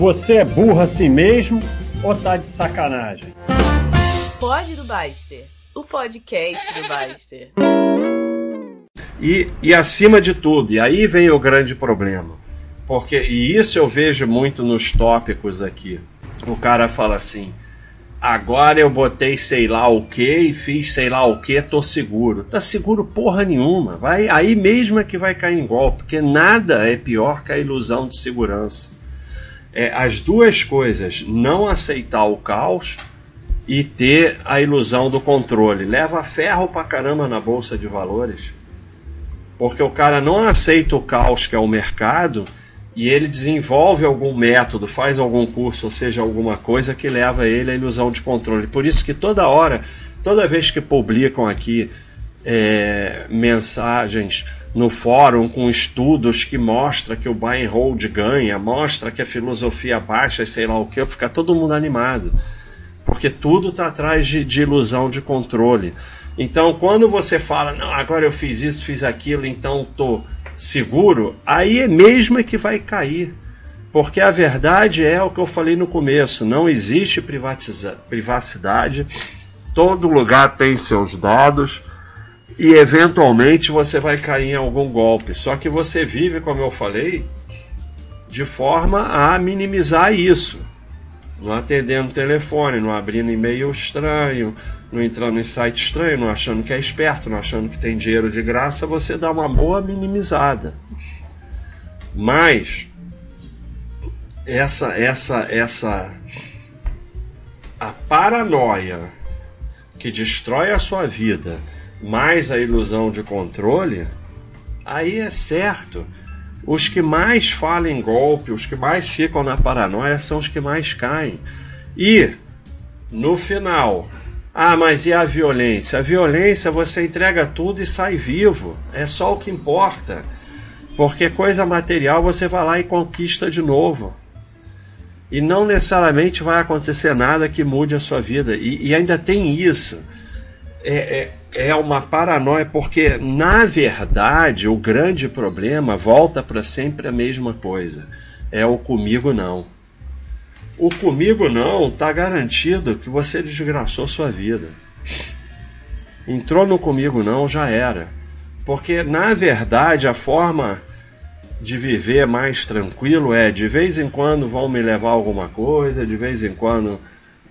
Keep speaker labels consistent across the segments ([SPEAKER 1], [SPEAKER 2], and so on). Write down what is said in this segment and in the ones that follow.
[SPEAKER 1] Você é burro assim mesmo ou tá de sacanagem?
[SPEAKER 2] Pode do Baster, o podcast do Baster.
[SPEAKER 3] E, e acima de tudo, e aí vem o grande problema. Porque, e isso eu vejo muito nos tópicos aqui. O cara fala assim: agora eu botei sei lá o que e fiz sei lá o que, tô seguro. Tá seguro porra nenhuma. Vai, aí mesmo é que vai cair em golpe, porque nada é pior que a ilusão de segurança é, as duas coisas, não aceitar o caos e ter a ilusão do controle. Leva ferro pra caramba na bolsa de valores, porque o cara não aceita o caos que é o mercado e ele desenvolve algum método, faz algum curso, ou seja, alguma coisa que leva ele à ilusão de controle. Por isso que toda hora, toda vez que publicam aqui é, mensagens no fórum com estudos que mostra que o buy and hold ganha, mostra que a filosofia baixa e sei lá o que, fica todo mundo animado. Porque tudo está atrás de, de, ilusão de controle. Então, quando você fala, não, agora eu fiz isso, fiz aquilo, então estou seguro, aí é mesmo é que vai cair. Porque a verdade é o que eu falei no começo: não existe privacidade, todo lugar tem seus dados e eventualmente você vai cair em algum golpe. Só que você vive, como eu falei, de forma a minimizar isso. Não atendendo telefone, não abrindo e-mail estranho, não entrando em site estranho, não achando que é esperto, não achando que tem dinheiro de graça, você dá uma boa minimizada. Mas essa essa essa a paranoia que destrói a sua vida mais a ilusão de controle, aí é certo. Os que mais falem golpe, os que mais ficam na paranoia são os que mais caem. E, no final, ah, mas e a violência? A violência você entrega tudo e sai vivo. É só o que importa. Porque coisa material você vai lá e conquista de novo. E não necessariamente vai acontecer nada que mude a sua vida. E, e ainda tem isso. É, é, é uma paranoia, porque na verdade o grande problema volta para sempre a mesma coisa: é o comigo não. O comigo não está garantido que você desgraçou sua vida. Entrou no comigo não, já era. Porque na verdade a forma de viver mais tranquilo é de vez em quando vão me levar alguma coisa, de vez em quando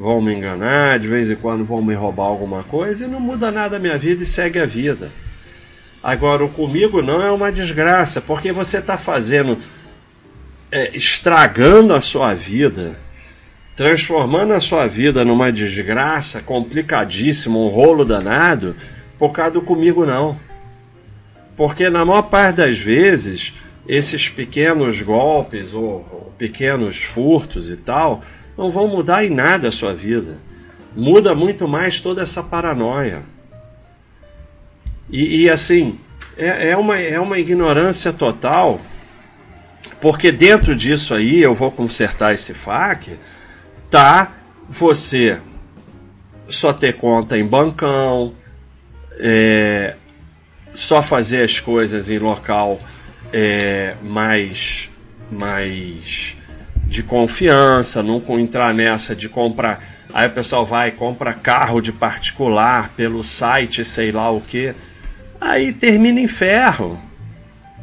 [SPEAKER 3] vão me enganar, de vez em quando vão me roubar alguma coisa e não muda nada a minha vida e segue a vida. Agora, o comigo não é uma desgraça, porque você está fazendo, é, estragando a sua vida, transformando a sua vida numa desgraça complicadíssima, um rolo danado, por causa do comigo não. Porque na maior parte das vezes, esses pequenos golpes ou, pequenos furtos e tal, não vão mudar em nada a sua vida. Muda muito mais toda essa paranoia. E, e assim, é, é, uma, é uma ignorância total, porque dentro disso aí, eu vou consertar esse FAQ, tá você só ter conta em bancão, é, só fazer as coisas em local é, mais, mais de confiança, não entrar nessa de comprar. Aí o pessoal vai compra carro de particular pelo site, sei lá o que. Aí termina em ferro.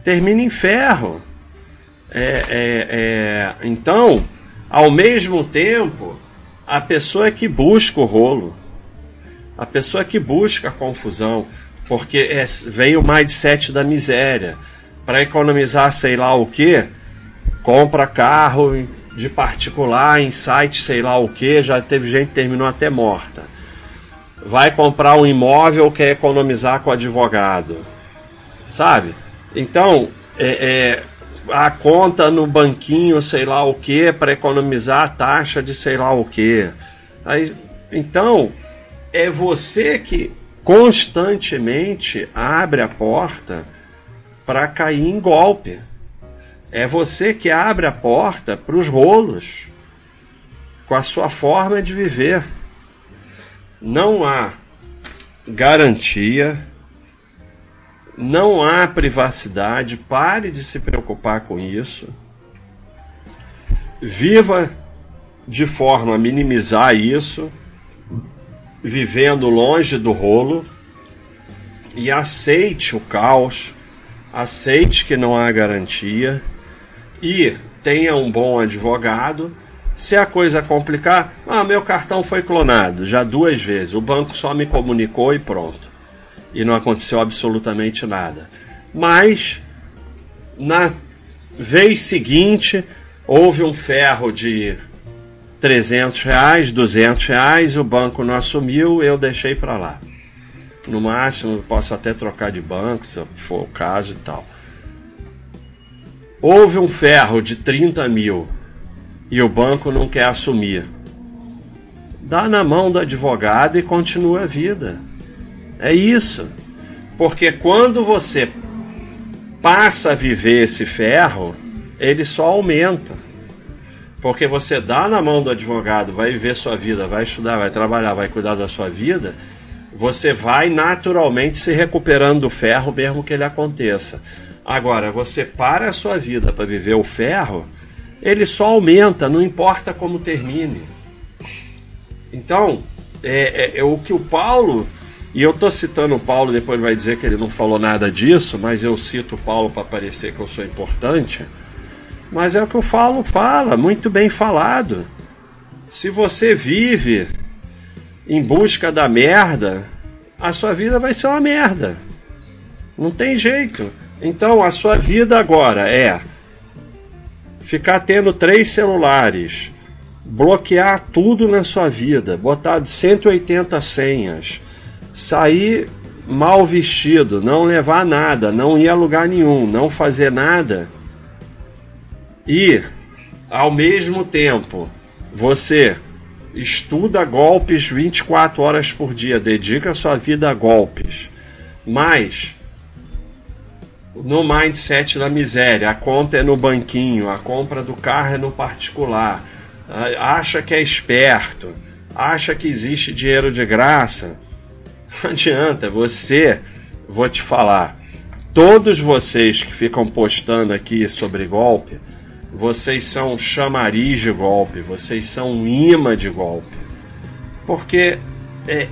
[SPEAKER 3] Termina em ferro. É, é, é, então, ao mesmo tempo, a pessoa que busca o rolo, a pessoa que busca a confusão, porque é, vem o mindset da miséria. Para economizar sei lá o que, compra carro de particular em site, sei lá o que, já teve gente que terminou até morta. Vai comprar um imóvel, quer economizar com advogado. Sabe? Então, é, é, a conta no banquinho, sei lá o que, para economizar a taxa de sei lá o que. Aí, então, é você que constantemente abre a porta para cair em golpe. É você que abre a porta para os rolos com a sua forma de viver. Não há garantia, não há privacidade, pare de se preocupar com isso. viva de forma a minimizar isso, vivendo longe do rolo, e aceite o caos, aceite que não há garantia e tenha um bom advogado. Se a coisa complicar, ah, meu cartão foi clonado já duas vezes, o banco só me comunicou e pronto. E não aconteceu absolutamente nada. Mas na vez seguinte houve um ferro de 300 reais, 200 reais, o banco não assumiu, eu deixei para lá. No máximo, posso até trocar de banco, se for o caso e tal. Houve um ferro de 30 mil e o banco não quer assumir. Dá na mão do advogado e continua a vida. É isso. Porque quando você passa a viver esse ferro, ele só aumenta. Porque você dá na mão do advogado, vai viver sua vida, vai estudar, vai trabalhar, vai cuidar da sua vida, você vai naturalmente se recuperando do ferro, mesmo que ele aconteça. Agora, você para a sua vida para viver o ferro, ele só aumenta, não importa como termine. Então, é, é, é o que o Paulo, e eu estou citando o Paulo, depois vai dizer que ele não falou nada disso, mas eu cito o Paulo para parecer que eu sou importante. Mas é o que o Paulo fala, muito bem falado. Se você vive em busca da merda, a sua vida vai ser uma merda. Não tem jeito. Então a sua vida agora é ficar tendo três celulares, bloquear tudo na sua vida, botar 180 senhas, sair mal vestido, não levar nada, não ir a lugar nenhum, não fazer nada. E ao mesmo tempo você estuda golpes 24 horas por dia, dedica sua vida a golpes. Mas no mindset da miséria, a conta é no banquinho, a compra do carro é no particular, acha que é esperto, acha que existe dinheiro de graça. Não adianta, você, vou te falar, todos vocês que ficam postando aqui sobre golpe, vocês são chamariz de golpe, vocês são imã de golpe. Porque é,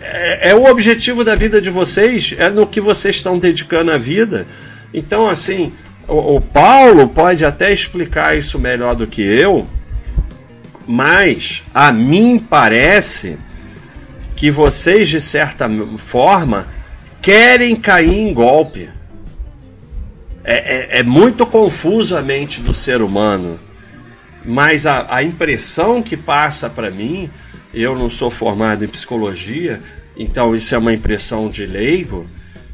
[SPEAKER 3] é, é, o objetivo da vida de vocês, é no que vocês estão dedicando a vida. Então, assim, o, o Paulo pode até explicar isso melhor do que eu, mas a mim parece que vocês, de certa forma, querem cair em golpe. É, é, é, muito confuso a mente do ser humano, mas a, a impressão que passa para mim, eu não sou formado em psicologia, então isso é uma impressão de leigo,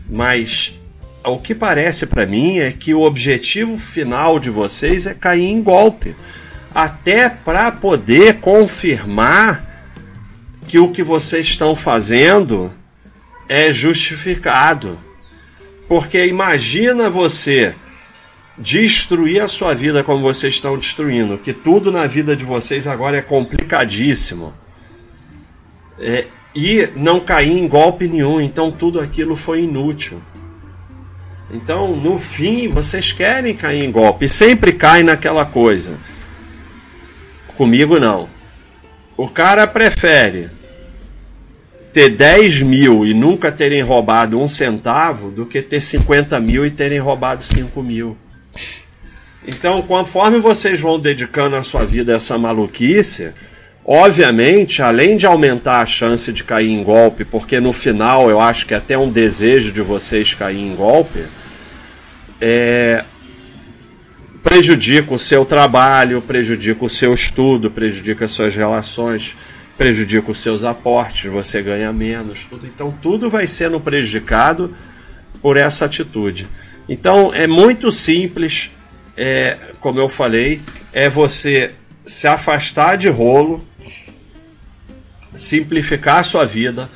[SPEAKER 3] mas o que parece para mim é que o objetivo final de vocês é cair em golpe, até para poder confirmar que o que vocês estão fazendo é justificado. Porque imagina você destruir a sua vida como vocês estão destruindo, que tudo na vida de vocês agora é complicadíssimo. É, e não cair em golpe nenhum, então tudo aquilo foi inútil. Então, no fim, vocês querem cair em golpe, sempre cai naquela coisa. Comigo não. O cara prefere ter 10 mil e nunca terem roubado um centavo do que ter 50 mil e terem roubado 5 mil. Então, conforme vocês vão dedicando a sua vida a essa maluquice, obviamente, além de aumentar a chance de cair em golpe, porque no final eu acho que é até um desejo de vocês cair em golpe, é, prejudica o seu trabalho, prejudica o seu estudo, prejudica as suas relações prejudica os seus aportes, você ganha menos, tudo. Então tudo vai sendo prejudicado por essa atitude. Então é muito simples, é, como eu falei, é você se afastar de rolo, simplificar a sua vida,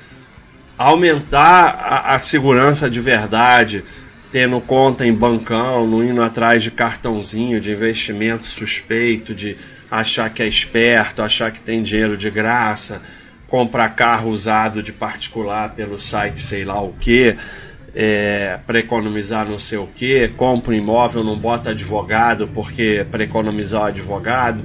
[SPEAKER 3] aumentar a, a segurança de verdade, tendo conta em bancão, não indo atrás de cartãozinho de investimento suspeito, de achar que é esperto, achar que tem dinheiro de graça, comprar carro usado de particular pelo site sei lá o que. é, para economizar não sei o que, compra um imóvel, não bota advogado porque para economizar o advogado,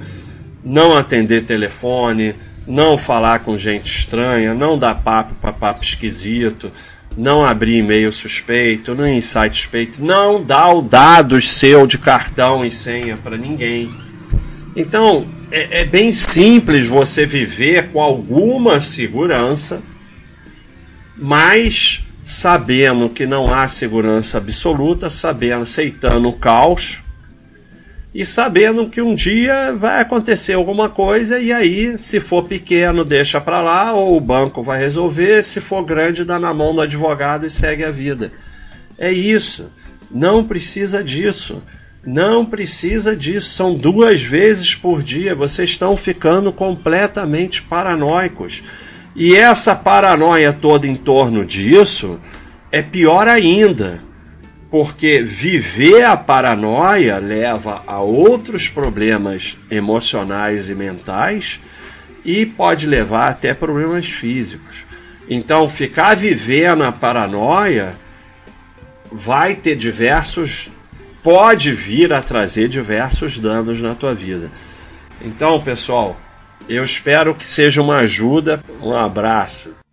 [SPEAKER 3] não atender telefone, não falar com gente estranha, não dar papo para papo esquisito, não abrir e-mail suspeito, não insight suspeito, não dar o dados seu de cartão e senha para ninguém. Então é, é bem simples você viver com alguma segurança, mas sabendo que não há segurança absoluta, sabendo, aceitando o caos e sabendo que um dia vai acontecer alguma coisa e aí, se for pequeno, deixa para lá ou o banco vai resolver, se for grande, dá na mão do advogado e segue a vida. É isso. Não precisa disso. Não precisa disso. São duas vezes por dia. Vocês estão ficando completamente paranoicos. E essa paranoia toda em torno disso é pior ainda, porque viver a paranoia leva a outros problemas emocionais e mentais e pode levar até problemas físicos. Então, ficar vivendo a paranoia vai ter diversos pode vir a trazer diversos danos na tua vida. Então, pessoal, eu espero que seja uma ajuda. Um abraço.